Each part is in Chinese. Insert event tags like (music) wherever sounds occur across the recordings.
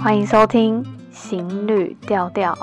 欢迎收听《行旅调调》。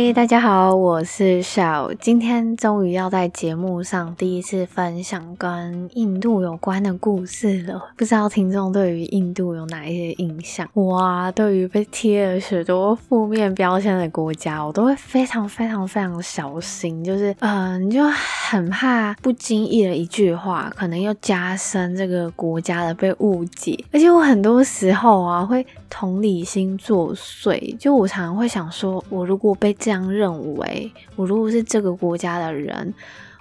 嗨，大家好，我是小。今天终于要在节目上第一次分享跟印度有关的故事了。不知道听众对于印度有哪一些印象？哇，对于被贴了许多负面标签的国家，我都会非常非常非常小心。就是，嗯，就很怕不经意的一句话，可能又加深这个国家的被误解。而且我很多时候啊，会同理心作祟。就我常常会想说，我如果被这样认为，我如果是这个国家的人，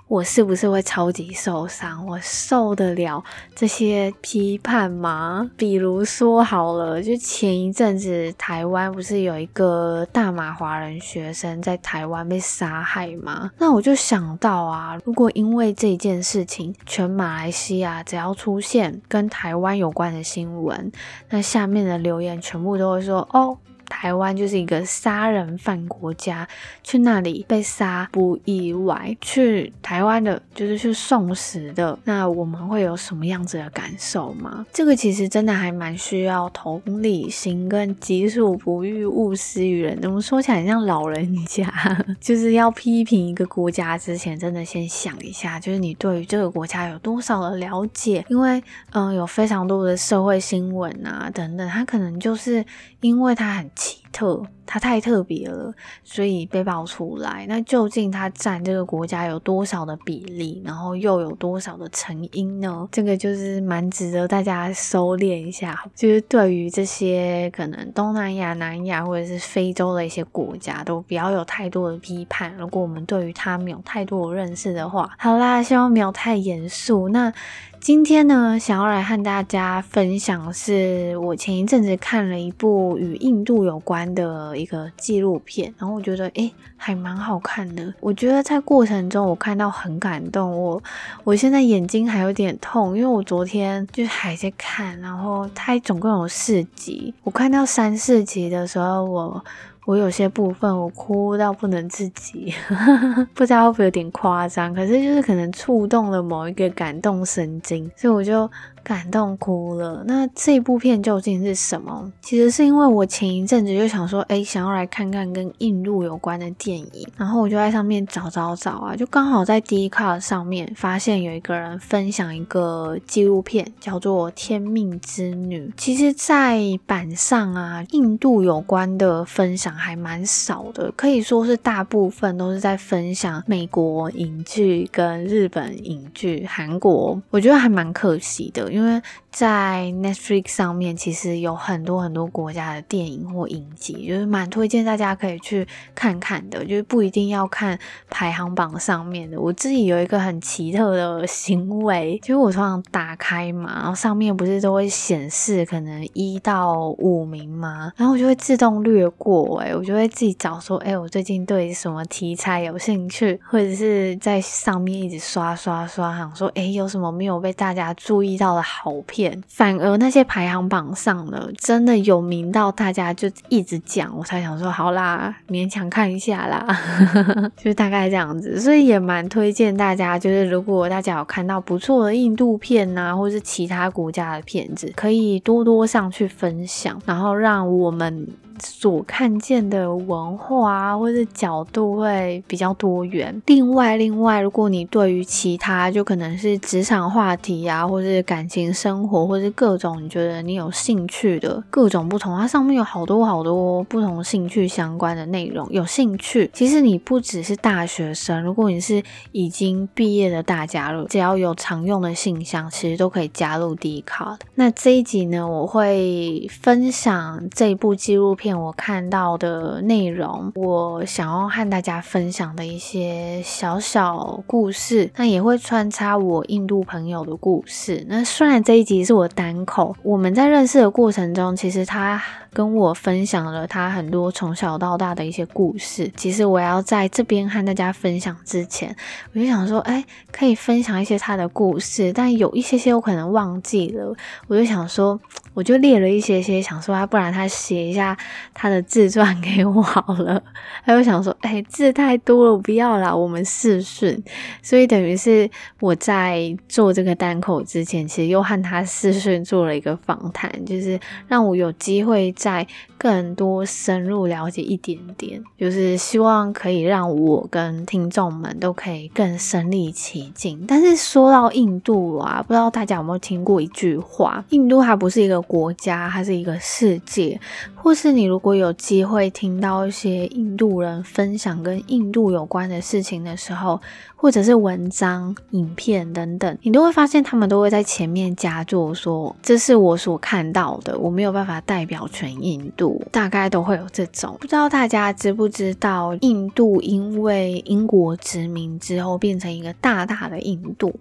我是不是会超级受伤？我受得了这些批判吗？比如说好了，就前一阵子台湾不是有一个大马华人学生在台湾被杀害吗？那我就想到啊，如果因为这件事情，全马来西亚只要出现跟台湾有关的新闻，那下面的留言全部都会说哦。台湾就是一个杀人犯国家，去那里被杀不意外。去台湾的就是去送死的，那我们会有什么样子的感受吗？这个其实真的还蛮需要同理心跟己所不欲，勿施于人。怎么说起来像老人家，(laughs) 就是要批评一个国家之前，真的先想一下，就是你对于这个国家有多少的了解？因为嗯，有非常多的社会新闻啊等等，他可能就是因为他很。奇特，它太特别了，所以被爆出来。那究竟它占这个国家有多少的比例，然后又有多少的成因呢？这个就是蛮值得大家收敛一下。就是对于这些可能东南亚、南亚或者是非洲的一些国家，都不要有太多的批判。如果我们对于它没有太多的认识的话，好啦，希望没有太严肃。那。今天呢，想要来和大家分享，是我前一阵子看了一部与印度有关的一个纪录片，然后我觉得，诶，还蛮好看的。我觉得在过程中，我看到很感动。我我现在眼睛还有点痛，因为我昨天就还在看，然后它总共有四集，我看到三四集的时候，我。我有些部分我哭到不能自己，(laughs) 不知道会不会有点夸张，可是就是可能触动了某一个感动神经，所以我就。感动哭了。那这部片究竟是什么？其实是因为我前一阵子就想说，哎，想要来看看跟印度有关的电影，然后我就在上面找找找啊，就刚好在 d c a r 上面发现有一个人分享一个纪录片，叫做《天命之女》。其实，在版上啊，印度有关的分享还蛮少的，可以说是大部分都是在分享美国影剧跟日本影剧、韩国，我觉得还蛮可惜的。因为在 Netflix 上面，其实有很多很多国家的电影或影集，就是蛮推荐大家可以去看看的，就是不一定要看排行榜上面的。我自己有一个很奇特的行为，就是我通常打开嘛，然后上面不是都会显示可能一到五名吗，然后我就会自动略过，欸，诶我就会自己找说，哎，我最近对什么题材有兴趣，或者是在上面一直刷刷刷，想说，哎，有什么没有被大家注意到的。好片，反而那些排行榜上的真的有名到大家就一直讲，我才想说好啦，勉强看一下啦，(laughs) 就大概这样子，所以也蛮推荐大家，就是如果大家有看到不错的印度片呐、啊，或是其他国家的片子，可以多多上去分享，然后让我们。所看见的文化啊，或者角度会比较多元。另外，另外，如果你对于其他就可能是职场话题啊，或是感情生活，或是各种你觉得你有兴趣的各种不同，它上面有好多好多不同兴趣相关的内容。有兴趣，其实你不只是大学生，如果你是已经毕业的大家了，只要有常用的信箱，其实都可以加入 Dcard。那这一集呢，我会分享这部纪录片。我看到的内容，我想要和大家分享的一些小小故事，那也会穿插我印度朋友的故事。那虽然这一集是我单口，我们在认识的过程中，其实他。跟我分享了他很多从小到大的一些故事。其实我要在这边和大家分享之前，我就想说，哎，可以分享一些他的故事，但有一些些我可能忘记了。我就想说，我就列了一些些，想说啊，不然他写一下他的自传给我好了。(laughs) 他就想说，哎、字太多了，不要啦，我们试训。所以等于是我在做这个单口之前，其实又和他试训做了一个访谈，就是让我有机会再更多深入了解一点点，就是希望可以让我跟听众们都可以更身历其境。但是说到印度啊，不知道大家有没有听过一句话：印度还不是一个国家，它是一个世界。或是你如果有机会听到一些印度人分享跟印度有关的事情的时候，或者是文章、影片等等，你都会发现他们都会在前面加注说：“这是我所看到的，我没有办法代表全印度。”大概都会有这种。不知道大家知不知道，印度因为英国殖民之后变成一个大大的印度，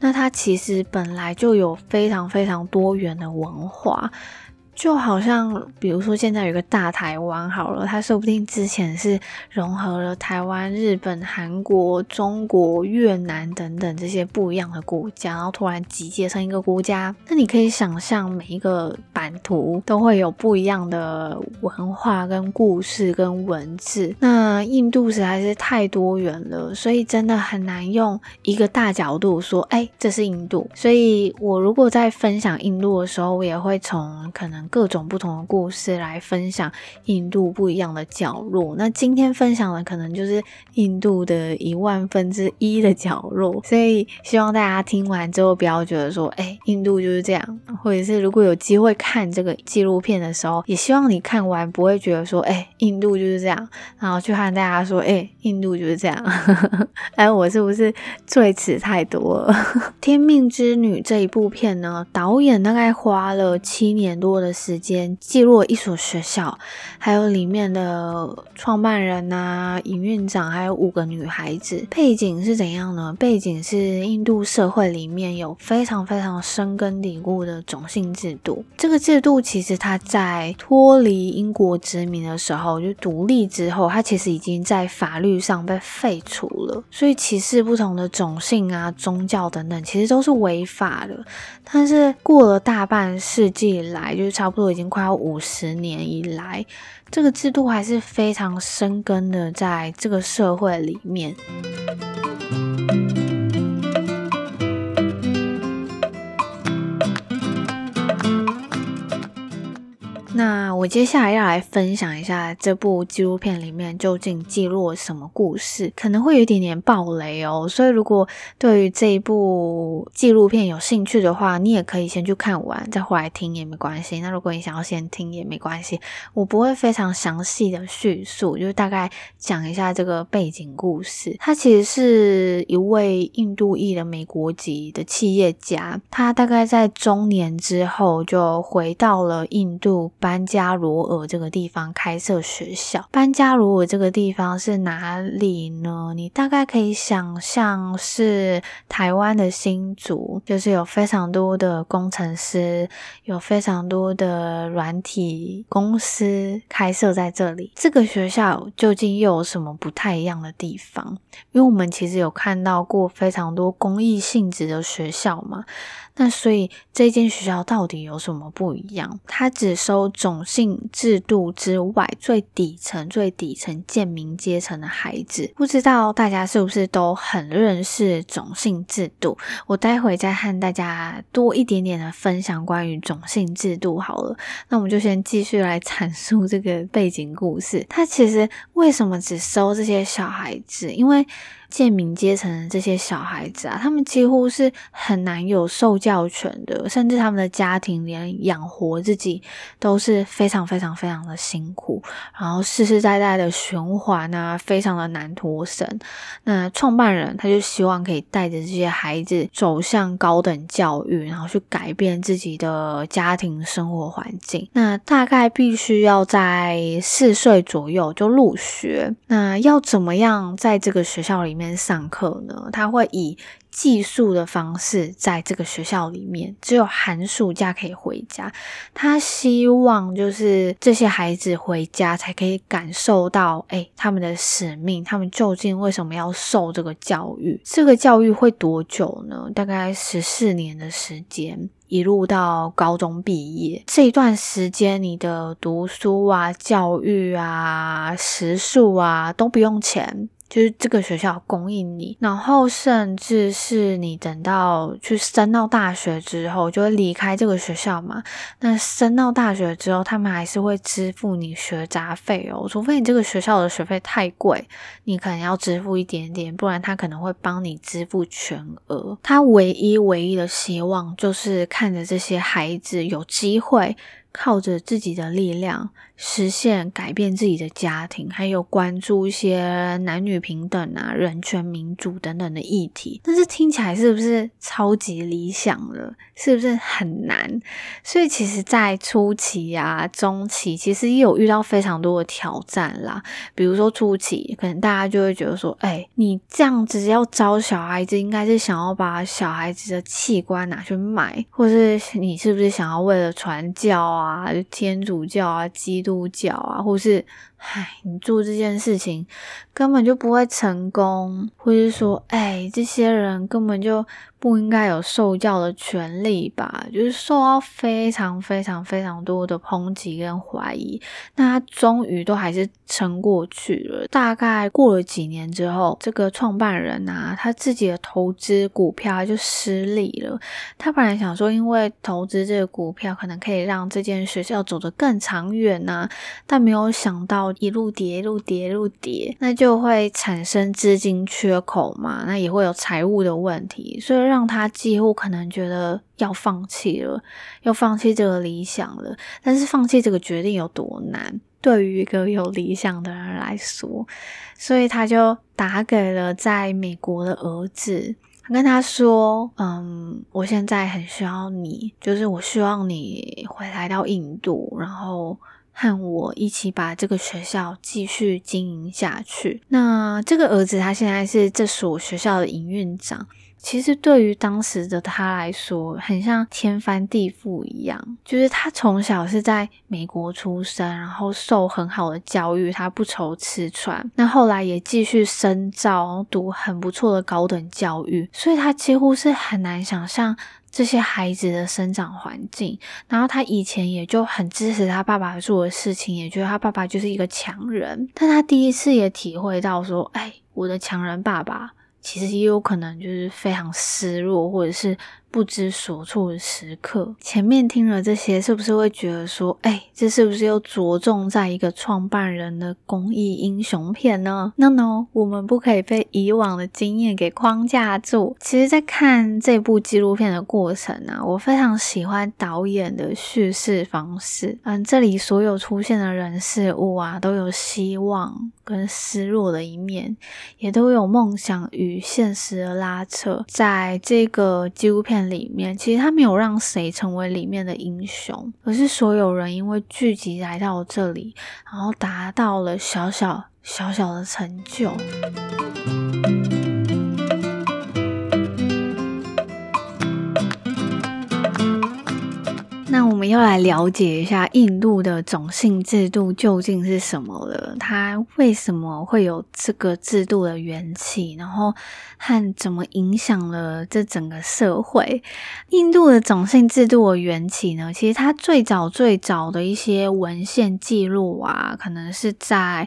那它其实本来就有非常非常多元的文化。就好像，比如说现在有个大台湾好了，它说不定之前是融合了台湾、日本、韩国、中国、越南等等这些不一样的国家，然后突然集结成一个国家。那你可以想象，每一个版图都会有不一样的文化、跟故事、跟文字。那印度实在是太多元了，所以真的很难用一个大角度说，哎，这是印度。所以我如果在分享印度的时候，我也会从可能。各种不同的故事来分享印度不一样的角落。那今天分享的可能就是印度的一万分之一的角落，所以希望大家听完之后不要觉得说，哎、印度就是这样。或者是如果有机会看这个纪录片的时候，也希望你看完不会觉得说，哎、印度就是这样，然后去和大家说，哎、印度就是这样。(laughs) 哎，我是不是赘词太多了？(laughs)《天命之女》这一部片呢，导演大概花了七年多的。时间记录一所学校，还有里面的创办人啊、营运长，还有五个女孩子。背景是怎样呢？背景是印度社会里面有非常非常深根蒂固的种姓制度。这个制度其实它在脱离英国殖民的时候，就独立之后，它其实已经在法律上被废除了。所以歧视不同的种姓啊、宗教等等，其实都是违法的。但是过了大半世纪以来，就是差不多已经快要五十年以来，这个制度还是非常深根的，在这个社会里面。那我接下来要来分享一下这部纪录片里面究竟记录了什么故事，可能会有一点点爆雷哦。所以如果对于这一部纪录片有兴趣的话，你也可以先去看完，再回来听也没关系。那如果你想要先听也没关系，我不会非常详细的叙述，就大概讲一下这个背景故事。他其实是一位印度裔的美国籍的企业家，他大概在中年之后就回到了印度。班加罗尔这个地方开设学校。班加罗尔这个地方是哪里呢？你大概可以想象是台湾的新竹，就是有非常多的工程师，有非常多的软体公司开设在这里。这个学校究竟又有什么不太一样的地方？因为我们其实有看到过非常多公益性质的学校嘛。那所以这间学校到底有什么不一样？它只收种姓制度之外最底层、最底层贱民阶层的孩子。不知道大家是不是都很认识种姓制度？我待会再和大家多一点点的分享关于种姓制度好了。那我们就先继续来阐述这个背景故事。它其实为什么只收这些小孩子？因为贱民阶层的这些小孩子啊，他们几乎是很难有受教权的，甚至他们的家庭连养活自己都是非常非常非常的辛苦，然后世世代代的循环啊，非常的难脱身。那创办人他就希望可以带着这些孩子走向高等教育，然后去改变自己的家庭生活环境。那大概必须要在四岁左右就入学。那要怎么样在这个学校里面上课呢？他会以寄宿的方式在这个学校里面，只有寒暑假可以回家。他希望就是这些孩子回家才可以感受到，诶，他们的使命，他们究竟为什么要受这个教育？这个教育会多久呢？大概十四年的时间。一路到高中毕业这一段时间，你的读书啊、教育啊、食宿啊都不用钱。就是这个学校供应你，然后甚至是你等到去升到大学之后，就会离开这个学校嘛。那升到大学之后，他们还是会支付你学杂费哦，除非你这个学校的学费太贵，你可能要支付一点点，不然他可能会帮你支付全额。他唯一唯一的希望就是看着这些孩子有机会。靠着自己的力量实现改变自己的家庭，还有关注一些男女平等啊、人权、民主等等的议题。但是听起来是不是超级理想了？是不是很难？所以其实，在初期啊、中期，其实也有遇到非常多的挑战啦。比如说初期，可能大家就会觉得说：“哎，你这样子要招小孩子，应该是想要把小孩子的器官拿去卖，或是你是不是想要为了传教啊？”，天主教啊，基督教啊，或是，唉，你做这件事情根本就不会成功，或是说，哎，这些人根本就。不应该有受教的权利吧？就是受到非常非常非常多的抨击跟怀疑，那他终于都还是撑过去了。大概过了几年之后，这个创办人啊，他自己的投资股票就失利了。他本来想说，因为投资这个股票可能可以让这间学校走得更长远呐，但没有想到一路跌，一路跌，一路跌，那就会产生资金缺口嘛，那也会有财务的问题，所以。让他几乎可能觉得要放弃了，要放弃这个理想了。但是放弃这个决定有多难？对于一个有理想的人来说，所以他就打给了在美国的儿子，跟他说：“嗯，我现在很需要你，就是我希望你回来到印度，然后和我一起把这个学校继续经营下去。”那这个儿子他现在是这所学校的营运长。其实对于当时的他来说，很像天翻地覆一样。就是他从小是在美国出生，然后受很好的教育，他不愁吃穿。那后来也继续深造，读很不错的高等教育，所以他几乎是很难想象这些孩子的生长环境。然后他以前也就很支持他爸爸做的事情，也觉得他爸爸就是一个强人。但他第一次也体会到说：“哎，我的强人爸爸。”其实也有可能就是非常失落，或者是。不知所措的时刻，前面听了这些，是不是会觉得说，哎，这是不是又着重在一个创办人的公益英雄片呢？No No，我们不可以被以往的经验给框架住。其实，在看这部纪录片的过程啊，我非常喜欢导演的叙事方式。嗯，这里所有出现的人事物啊，都有希望跟失落的一面，也都有梦想与现实的拉扯。在这个纪录片。里面其实他没有让谁成为里面的英雄，而是所有人因为聚集来到这里，然后达到了小小小小的成就。我们要来了解一下印度的种姓制度究竟是什么了？它为什么会有这个制度的缘起？然后和怎么影响了这整个社会？印度的种姓制度的缘起呢？其实它最早最早的一些文献记录啊，可能是在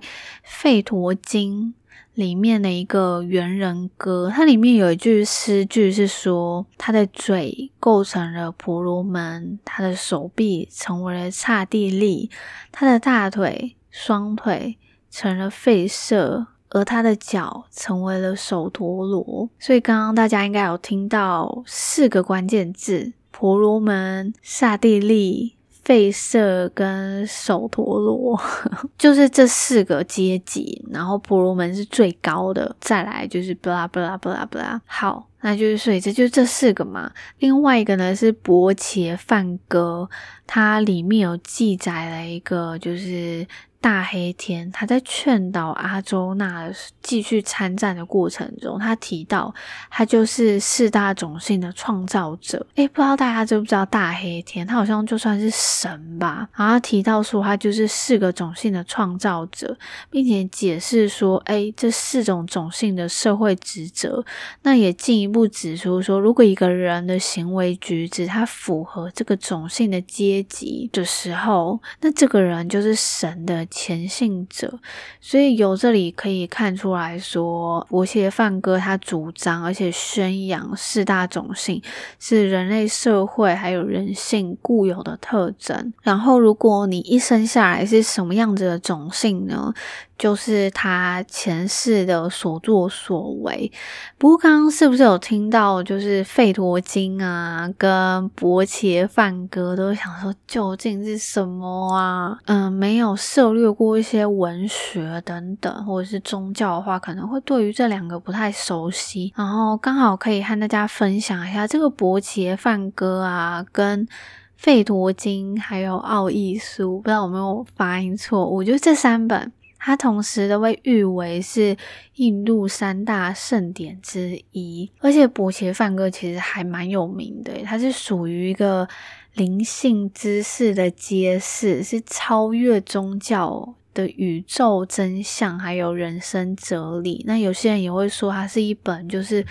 《吠陀经》。里面的一个猿人歌，它里面有一句诗句是说：他的嘴构成了婆罗门，他的手臂成为了刹帝利，他的大腿、双腿成了吠舍，而他的脚成为了首陀罗。所以刚刚大家应该有听到四个关键字：婆罗门、刹帝利。吠舍跟首陀罗 (laughs) 就是这四个阶级，然后婆罗门是最高的，再来就是布拉布拉布拉布拉。好，那就是所以这就这四个嘛。另外一个呢是薄伽梵歌，它里面有记载了一个就是大黑天他在劝导阿周那继续参战的过程中，他提到他就是四大种姓的创造者。诶，不知道大家知不知道大黑天？他好像就算是神吧。然后他提到说，他就是四个种姓的创造者，并且解释说，诶，这四种种姓的社会职责。那也进一步指出说，如果一个人的行为举止他符合这个种姓的阶级的时候，那这个人就是神的前信者，所以由这里可以看出来说，伯切梵歌他主张而且宣扬四大种性是人类社会还有人性固有的特征。然后，如果你一生下来是什么样子的种性呢？就是他前世的所作所为。不过刚刚是不是有听到，就是费陀经啊，跟伯切梵歌都想说究竟是什么啊？嗯，没有涉略过一些文学等等，或者是宗教的话，可能会对于这两个不太熟悉。然后刚好可以和大家分享一下这个伯切梵歌啊，跟费陀经还有奥义书，不知道有没有发音错误？我觉得这三本。它同时都被誉为是印度三大盛典之一，而且博切梵歌其实还蛮有名的，它是属于一个灵性知识的揭示，是超越宗教的宇宙真相，还有人生哲理。那有些人也会说，它是一本就是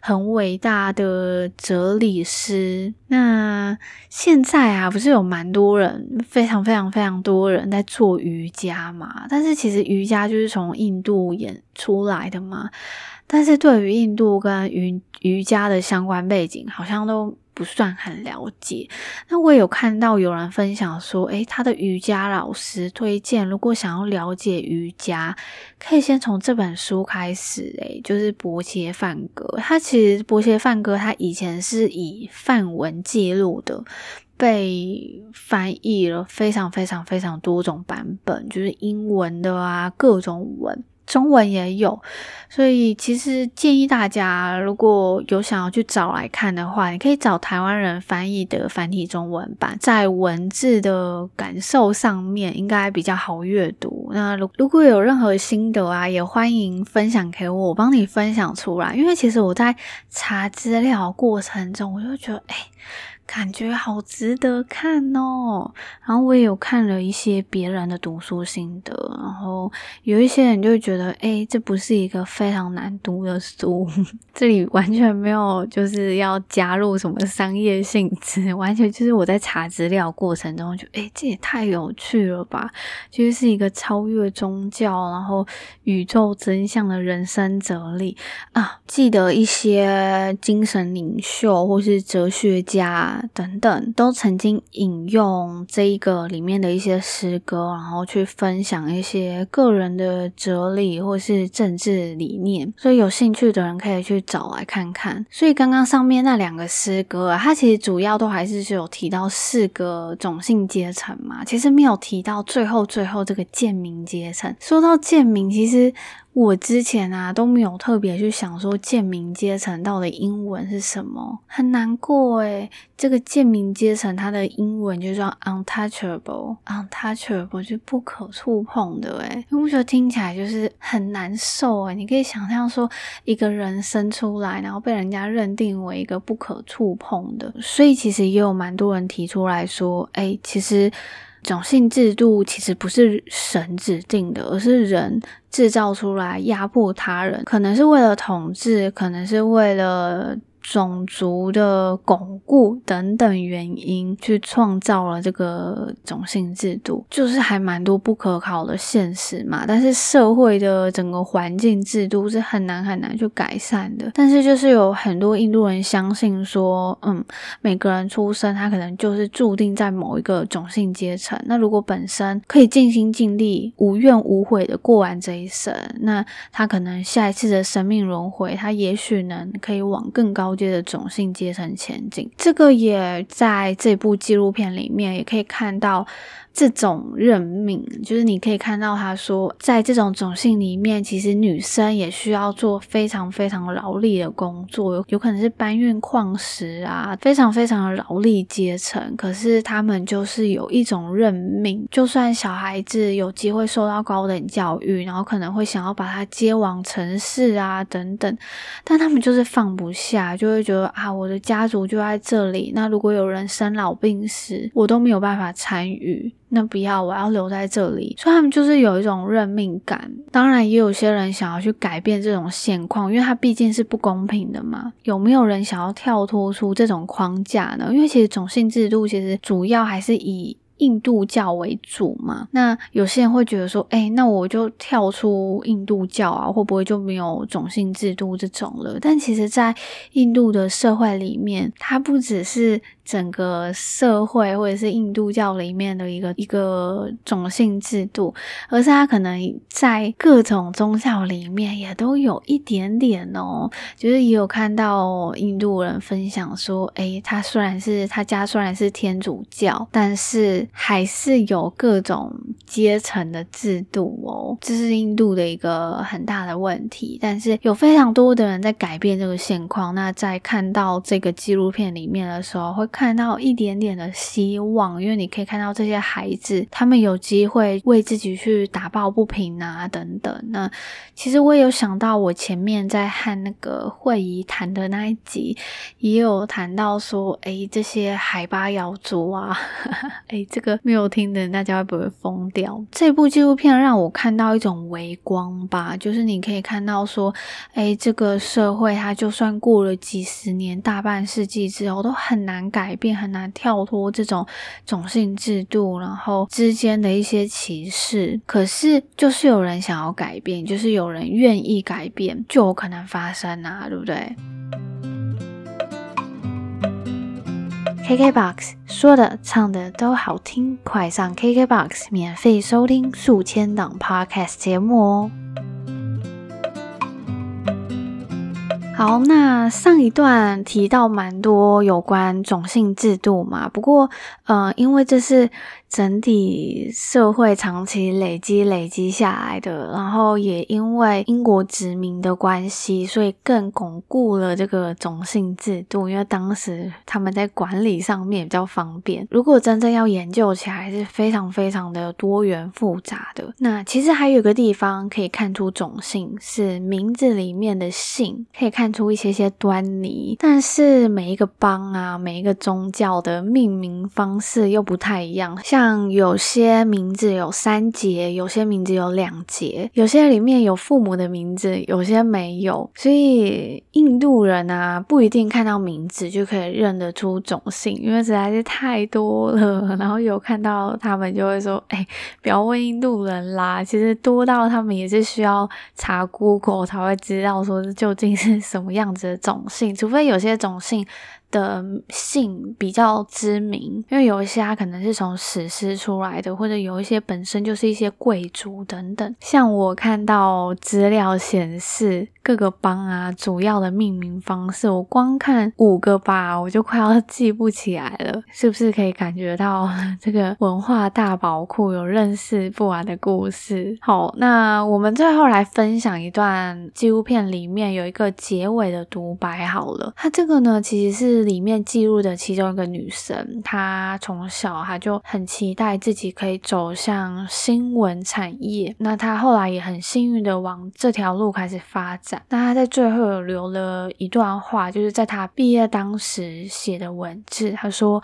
很伟大的哲理诗。那现在啊，不是有蛮多人，非常非常非常多人在做瑜伽嘛？但是其实瑜伽就是从印度演出来的嘛。但是对于印度跟瑜瑜伽的相关背景，好像都不算很了解。那我有看到有人分享说，诶，他的瑜伽老师推荐，如果想要了解瑜伽，可以先从这本书开始。诶，就是伯切梵歌。他其实伯切梵歌，他以前是以梵文记录的，被翻译了非常非常非常多种版本，就是英文的啊，各种文。中文也有，所以其实建议大家，如果有想要去找来看的话，你可以找台湾人翻译的繁体中文版，在文字的感受上面应该比较好阅读。那如如果有任何心得啊，也欢迎分享给我，我帮你分享出来。因为其实我在查资料过程中，我就觉得，哎。感觉好值得看哦，然后我也有看了一些别人的读书心得，然后有一些人就会觉得，诶，这不是一个非常难读的书，(laughs) 这里完全没有就是要加入什么商业性质，完全就是我在查资料过程中就，诶，这也太有趣了吧，就是一个超越宗教，然后宇宙真相的人生哲理啊，记得一些精神领袖或是哲学家。等等，都曾经引用这一个里面的一些诗歌，然后去分享一些个人的哲理或是政治理念，所以有兴趣的人可以去找来看看。所以刚刚上面那两个诗歌啊，它其实主要都还是有提到四个种姓阶层嘛，其实没有提到最后最后这个贱民阶层。说到贱民，其实。我之前啊都没有特别去想说贱民阶层到底英文是什么，很难过诶。这个贱民阶层它的英文就叫 untouchable，untouchable 就不可触碰的诶。你不觉得听起来就是很难受诶？你可以想象说一个人生出来，然后被人家认定为一个不可触碰的，所以其实也有蛮多人提出来说，诶，其实。种姓制度其实不是神指定的，而是人制造出来压迫他人，可能是为了统治，可能是为了。种族的巩固等等原因，去创造了这个种姓制度，就是还蛮多不可考的现实嘛。但是社会的整个环境制度是很难很难去改善的。但是就是有很多印度人相信说，嗯，每个人出生他可能就是注定在某一个种姓阶层。那如果本身可以尽心尽力、无怨无悔的过完这一生，那他可能下一次的生命轮回，他也许能可以往更高。接的种姓阶层前进。这个也在这部纪录片里面也可以看到。这种任命，就是你可以看到他说，在这种种姓里面，其实女生也需要做非常非常劳力的工作，有有可能是搬运矿石啊，非常非常的劳力阶层。可是他们就是有一种任命，就算小孩子有机会受到高等教育，然后可能会想要把他接往城市啊等等，但他们就是放不下，就就会觉得啊，我的家族就在这里，那如果有人生老病死，我都没有办法参与。那不要，我要留在这里。所以他们就是有一种任命感。当然，也有些人想要去改变这种现况，因为它毕竟是不公平的嘛。有没有人想要跳脱出这种框架呢？因为其实种姓制度其实主要还是以印度教为主嘛。那有些人会觉得说，哎，那我就跳出印度教啊，会不会就没有种姓制度这种了？但其实，在印度的社会里面，它不只是。整个社会或者是印度教里面的一个一个种姓制度，而是它可能在各种宗教里面也都有一点点哦。就是也有看到印度人分享说，诶，他虽然是他家虽然是天主教，但是还是有各种阶层的制度哦。这是印度的一个很大的问题，但是有非常多的人在改变这个现况。那在看到这个纪录片里面的时候，会。看到一点点的希望，因为你可以看到这些孩子，他们有机会为自己去打抱不平啊，等等。那其实我也有想到，我前面在和那个会仪谈的那一集，也有谈到说，诶，这些海巴瑶族啊，诶，(laughs) 这个没有听的人，大家会不会疯掉？这部纪录片让我看到一种微光吧，就是你可以看到说，诶，这个社会它就算过了几十年、大半世纪之后，都很难改。改变很难跳脱这种种姓制度，然后之间的一些歧视。可是，就是有人想要改变，就是有人愿意改变，就有可能发生啊，对不对？KKBOX 说的唱的都好听，快上 KKBOX 免费收听数千档 Podcast 节目哦。好，那上一段提到蛮多有关种姓制度嘛，不过，呃，因为这是。整体社会长期累积累积下来的，然后也因为英国殖民的关系，所以更巩固了这个种姓制度。因为当时他们在管理上面比较方便。如果真正要研究起来，是非常非常的多元复杂的。那其实还有一个地方可以看出种姓是名字里面的姓，可以看出一些些端倪。但是每一个邦啊，每一个宗教的命名方式又不太一样，像。像有些名字有三节，有些名字有两节，有些里面有父母的名字，有些没有。所以印度人啊，不一定看到名字就可以认得出种姓，因为实在是太多了。(laughs) 然后有看到他们就会说：“哎，不要问印度人啦，其实多到他们也是需要查 Google 才会知道说究竟是什么样子的种姓，除非有些种姓。”的姓比较知名，因为有一些他可能是从史吃出来的，或者有一些本身就是一些贵族等等。像我看到资料显示各个邦啊，主要的命名方式，我光看五个吧，我就快要记不起来了。是不是可以感觉到 (laughs) 这个文化大宝库有认识不完的故事？好，那我们最后来分享一段纪录片里面有一个结尾的独白。好了，它这个呢，其实是。里面记录的其中一个女生，她从小她就很期待自己可以走向新闻产业。那他后来也很幸运的往这条路开始发展。那他在最后有留了一段话，就是在他毕业当时写的文字。他说。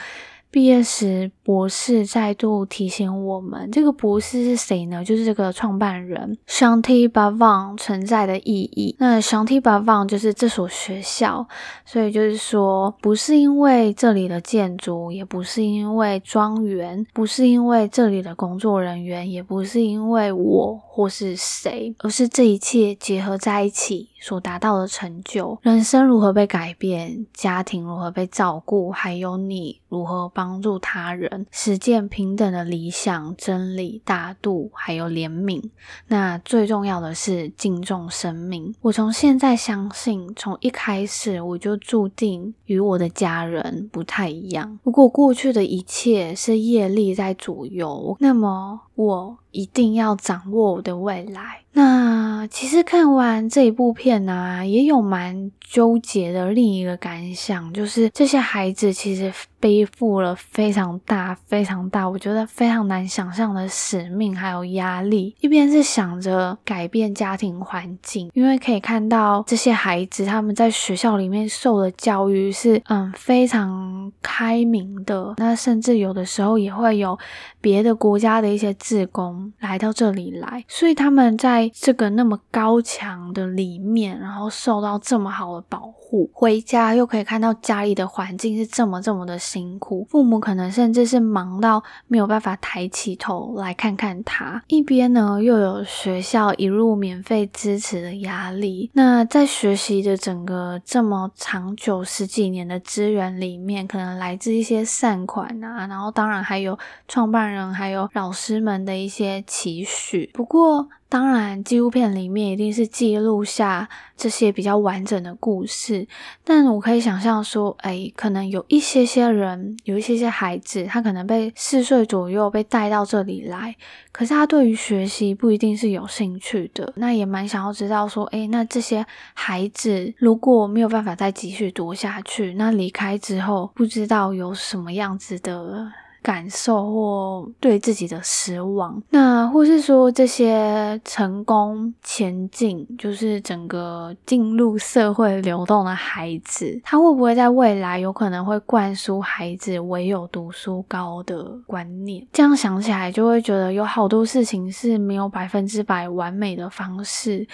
毕业时，博士再度提醒我们，这个博士是谁呢？就是这个创办人 Shanti Bavan 存在的意义。那 Shanti Bavan 就是这所学校，所以就是说，不是因为这里的建筑，也不是因为庄园，不是因为这里的工作人员，也不是因为我或是谁，而是这一切结合在一起。所达到的成就，人生如何被改变，家庭如何被照顾，还有你如何帮助他人，实践平等的理想、真理、大度，还有怜悯。那最重要的是敬重生命。我从现在相信，从一开始我就注定与我的家人不太一样。如果过去的一切是业力在左右，那么我一定要掌握我的未来。那其实看完这一部片呢、也有蛮纠结的另一个感想，就是这些孩子其实背负了非常大、非常大，我觉得非常难想象的使命还有压力。一边是想着改变家庭环境，因为可以看到这些孩子他们在学校里面受的教育是嗯非常开明的，那甚至有的时候也会有别的国家的一些志工来到这里来，所以他们在这个那么高墙的里面，然后受到这么好的保护，回家又可以看到家里的环境是这么这么的辛苦，父母可能甚至是忙到没有办法抬起头来看看他。一边呢，又有学校一路免费支持的压力。那在学习的整个这么长久十几年的资源里面，可能来自一些善款啊，然后当然还有创办人还有老师们的一些期许。不过，当然，纪录片里面一定是记录下这些比较完整的故事，但我可以想象说，哎，可能有一些些人，有一些些孩子，他可能被四岁左右被带到这里来，可是他对于学习不一定是有兴趣的。那也蛮想要知道说，哎，那这些孩子如果没有办法再继续读下去，那离开之后，不知道有什么样子的。感受或对自己的失望，那或是说这些成功前进，就是整个进入社会流动的孩子，他会不会在未来有可能会灌输孩子唯有读书高的观念？这样想起来，就会觉得有好多事情是没有百分之百完美的方式。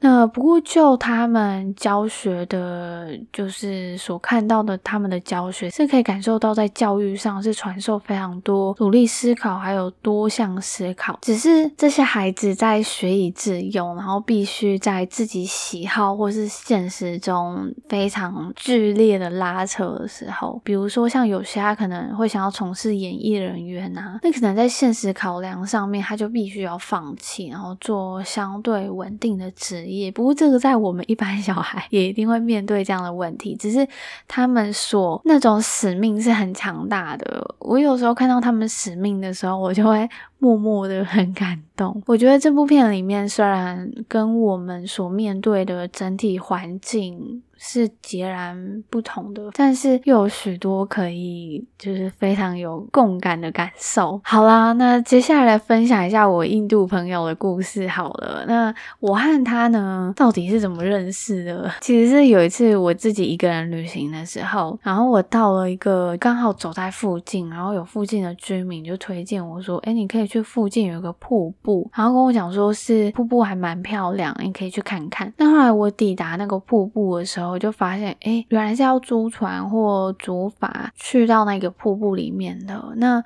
那不过就他们教学的，就是所看到的，他们的教学是可以感受到在教育上是传授非非常多独立思考，还有多项思考。只是这些孩子在学以致用，然后必须在自己喜好或是现实中非常剧烈的拉扯的时候，比如说像有些他可能会想要从事演艺人员啊，那可能在现实考量上面，他就必须要放弃，然后做相对稳定的职业。不过，这个在我们一般小孩也一定会面对这样的问题，只是他们所那种使命是很强大的。我有时看到他们使命的时候，我就会默默的很感动。我觉得这部片里面虽然跟我们所面对的整体环境，是截然不同的，但是又有许多可以就是非常有共感的感受。好啦，那接下来来分享一下我印度朋友的故事好了。那我和他呢，到底是怎么认识的？其实是有一次我自己一个人旅行的时候，然后我到了一个刚好走在附近，然后有附近的居民就推荐我说：“哎，你可以去附近有一个瀑布，然后跟我讲说是瀑布还蛮漂亮，你可以去看看。”那后来我抵达那个瀑布的时候，我就发现，哎，原来是要租船或竹筏去到那个瀑布里面的。那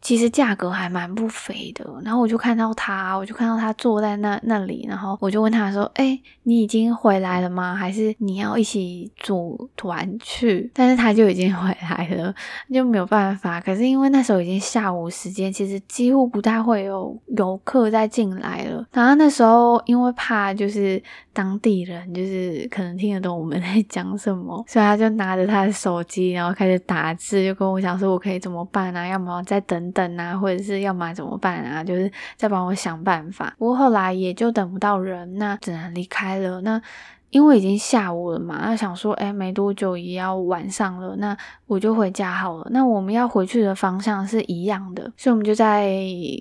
其实价格还蛮不菲的，然后我就看到他，我就看到他坐在那那里，然后我就问他说：“诶，你已经回来了吗？还是你要一起组团去？”但是他就已经回来了，就没有办法。可是因为那时候已经下午时间，其实几乎不太会有游客再进来了。然后那时候因为怕就是当地人就是可能听得懂我们在讲什么，所以他就拿着他的手机，然后开始打字，就跟我讲说：“我可以怎么办啊？要么再等。”等啊，或者是要买怎么办啊？就是再帮我想办法。不过后来也就等不到人，那只能离开了。那。因为已经下午了嘛，那想说，诶，没多久也要晚上了，那我就回家好了。那我们要回去的方向是一样的，所以我们就在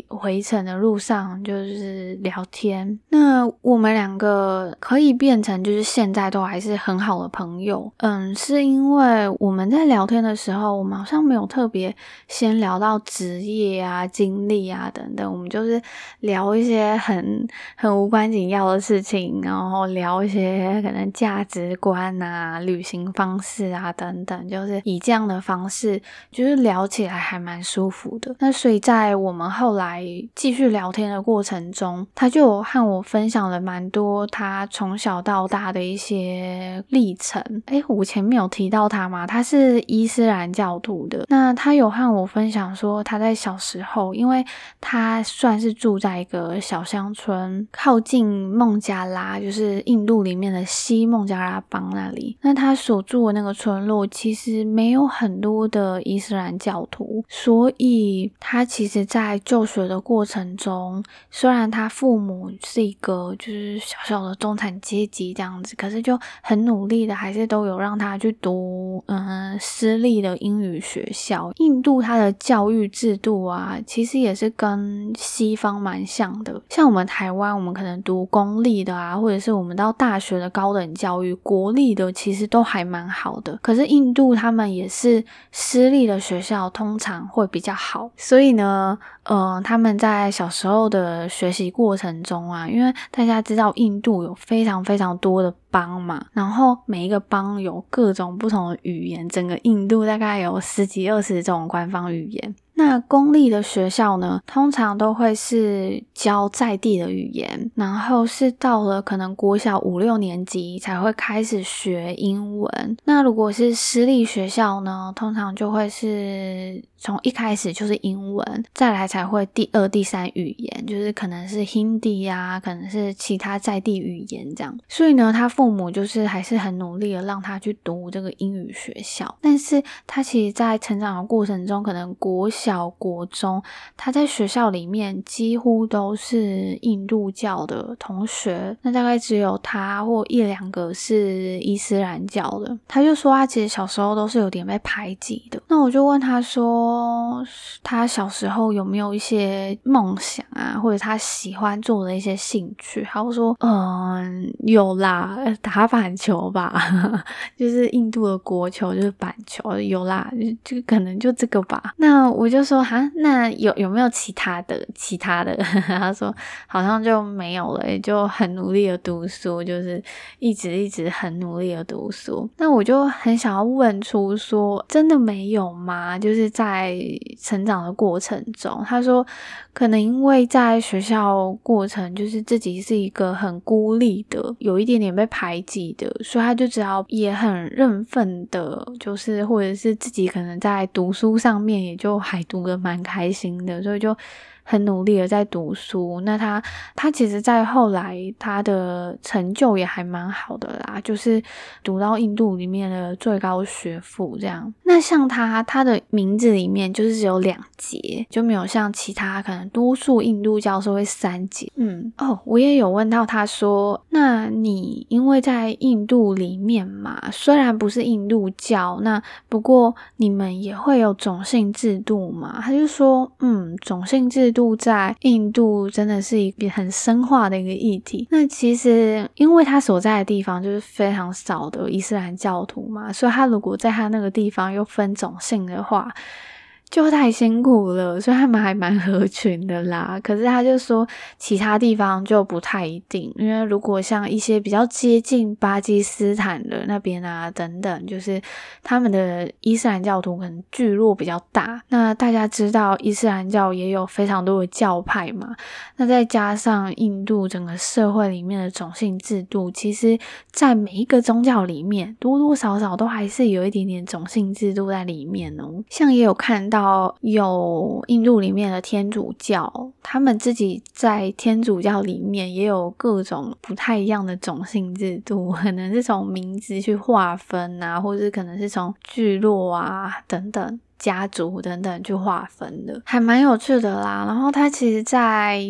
回程的路上就是聊天。那我们两个可以变成就是现在都还是很好的朋友，嗯，是因为我们在聊天的时候，我们好像没有特别先聊到职业啊、经历啊等等，我们就是聊一些很很无关紧要的事情，然后聊一些。可能价值观啊、旅行方式啊等等，就是以这样的方式，就是聊起来还蛮舒服的。那所以在我们后来继续聊天的过程中，他就有和我分享了蛮多他从小到大的一些历程。诶，我前面有提到他吗？他是伊斯兰教徒的。那他有和我分享说，他在小时候，因为他算是住在一个小乡村，靠近孟加拉，就是印度里面的西孟加拉邦那里。那他所住的那个村落其实没有很多的伊斯兰教徒，所以他其实，在就学的过程中，虽然他父母是一个就是小小的中产阶级这样子，可是就很努力的，还是都有让他去读嗯私立的英语学校。印度它的教育制度啊，其实也是跟西方蛮像的。像我们台湾，我们可能读公立的啊，或者是我们到大学的高等教育，国立的其实都还蛮好的。可是印度他们也是私立的学校，通常会比较好。所以呢，呃，他们在小时候的学习过程中啊，因为大家知道印度有非常非常多的邦嘛，然后每一个邦有各种不同的语言，整个印度大概有十几二十种官方语言。那公立的学校呢，通常都会是教在地的语言，然后是到了可能国小五六年级才会开始学英文。那如果是私立学校呢，通常就会是从一开始就是英文，再来才会第二、第三语言，就是可能是 Hindi 呀，可能是其他在地语言这样。所以呢，他父母就是还是很努力的让他去读这个英语学校，但是他其实在成长的过程中，可能国小。小国中，他在学校里面几乎都是印度教的同学，那大概只有他或一两个是伊斯兰教的。他就说他其实小时候都是有点被排挤的。那我就问他说，他小时候有没有一些梦想啊，或者他喜欢做的一些兴趣？他会说，嗯，有啦，打板球吧，(laughs) 就是印度的国球，就是板球，有啦，就可能就这个吧。那我。就说哈，那有有没有其他的？其他的？(laughs) 他说好像就没有了，也就很努力的读书，就是一直一直很努力的读书。那我就很想要问出说，真的没有吗？就是在在成长的过程中，他说可能因为在学校过程，就是自己是一个很孤立的，有一点点被排挤的，所以他就只要也很认份的，就是或者是自己可能在读书上面也就还。读得蛮开心的，所以就。很努力的在读书，那他他其实，在后来他的成就也还蛮好的啦，就是读到印度里面的最高学府这样。那像他，他的名字里面就是只有两节，就没有像其他可能多数印度教授会三节。嗯，哦，我也有问到他说，那你因为在印度里面嘛，虽然不是印度教，那不过你们也会有种姓制度嘛？他就说，嗯，种姓制度。在印度真的是一个很深化的一个议题。那其实，因为他所在的地方就是非常少的伊斯兰教徒嘛，所以他如果在他那个地方又分种姓的话。就太辛苦了，所以他们还蛮合群的啦。(laughs) 可是他就说，其他地方就不太一定，因为如果像一些比较接近巴基斯坦的那边啊，等等，就是他们的伊斯兰教徒可能聚落比较大。那大家知道，伊斯兰教也有非常多的教派嘛。那再加上印度整个社会里面的种姓制度，其实在每一个宗教里面，多多少少都还是有一点点种姓制度在里面哦。像也有看到。要有印度里面的天主教，他们自己在天主教里面也有各种不太一样的种姓制度，可能是从名字去划分啊，或者可能是从聚落啊等等。家族等等去划分的，还蛮有趣的啦。然后他其实在，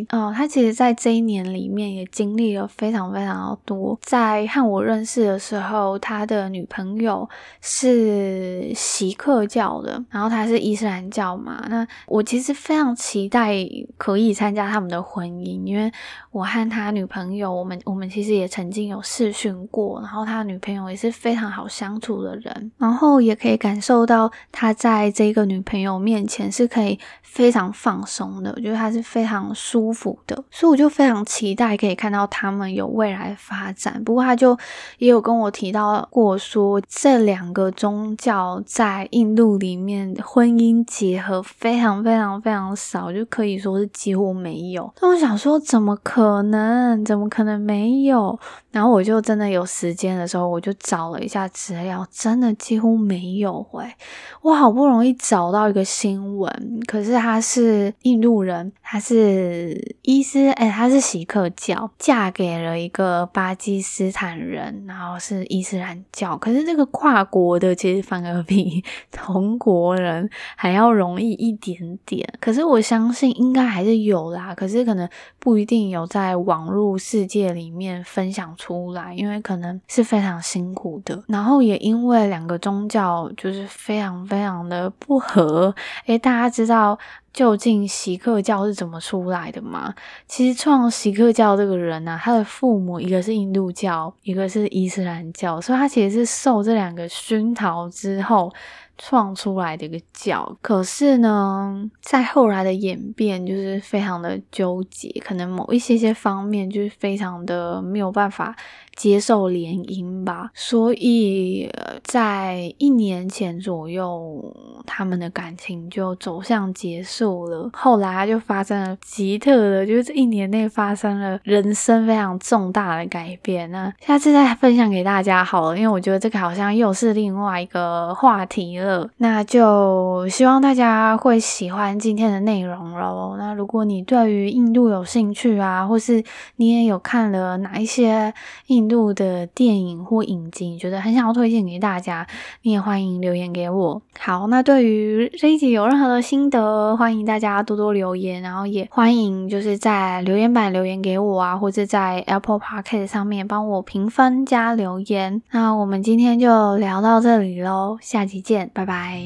在哦，他其实，在这一年里面也经历了非常非常多。在和我认识的时候，他的女朋友是锡克教的，然后他是伊斯兰教嘛。那我其实非常期待可以参加他们的婚姻，因为我和他女朋友，我们我们其实也曾经有视讯过，然后他女朋友也是非常好相处的人，然后也可以感受到他在。这个女朋友面前是可以非常放松的，我觉得他是非常舒服的，所以我就非常期待可以看到他们有未来发展。不过他就也有跟我提到过说，这两个宗教在印度里面婚姻结合非常非常非常少，就可以说是几乎没有。但我想说，怎么可能？怎么可能没有？然后我就真的有时间的时候，我就找了一下资料，真的几乎没有欸。我好不容易找到一个新闻，可是他是印度人，他是伊斯，哎，他是锡克教，嫁给了一个巴基斯坦人，然后是伊斯兰教。可是这个跨国的，其实反而比同国人还要容易一点点。可是我相信应该还是有啦，可是可能不一定有在网络世界里面分享出来，因为可能是非常辛苦的。然后也因为两个宗教就是非常非常的不合，诶，大家知道究竟锡克教是怎么出来的吗？其实创锡克教这个人呢、啊，他的父母一个是印度教，一个是伊斯兰教，所以他其实是受这两个熏陶之后。创出来的一个教，可是呢，在后来的演变就是非常的纠结，可能某一些些方面就是非常的没有办法接受联姻吧，所以在一年前左右，他们的感情就走向结束了。后来就发生了奇特的，就是这一年内发生了人生非常重大的改变。那下次再分享给大家好了，因为我觉得这个好像又是另外一个话题了。那就希望大家会喜欢今天的内容喽。那如果你对于印度有兴趣啊，或是你也有看了哪一些印度的电影或影集，你觉得很想要推荐给大家，你也欢迎留言给我。好，那对于这一集有任何的心得，欢迎大家多多留言，然后也欢迎就是在留言板留言给我啊，或者在 Apple Podcast 上面帮我评分加留言。那我们今天就聊到这里喽，下期见，拜拜。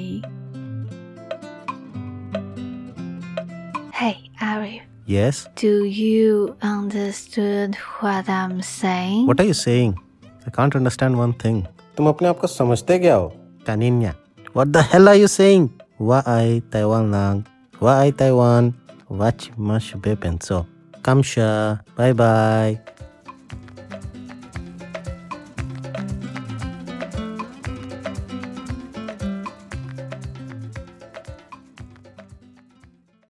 Hey Ari Yes. Do you understood what I'm saying? What are you saying? I can't understand one thing. तुम अपने आप को समझते क्या हो? Kaninya. What the hell are you saying? Why Taiwan lang? Why Taiwan? Watch much be penso. Kamsha. Bye bye.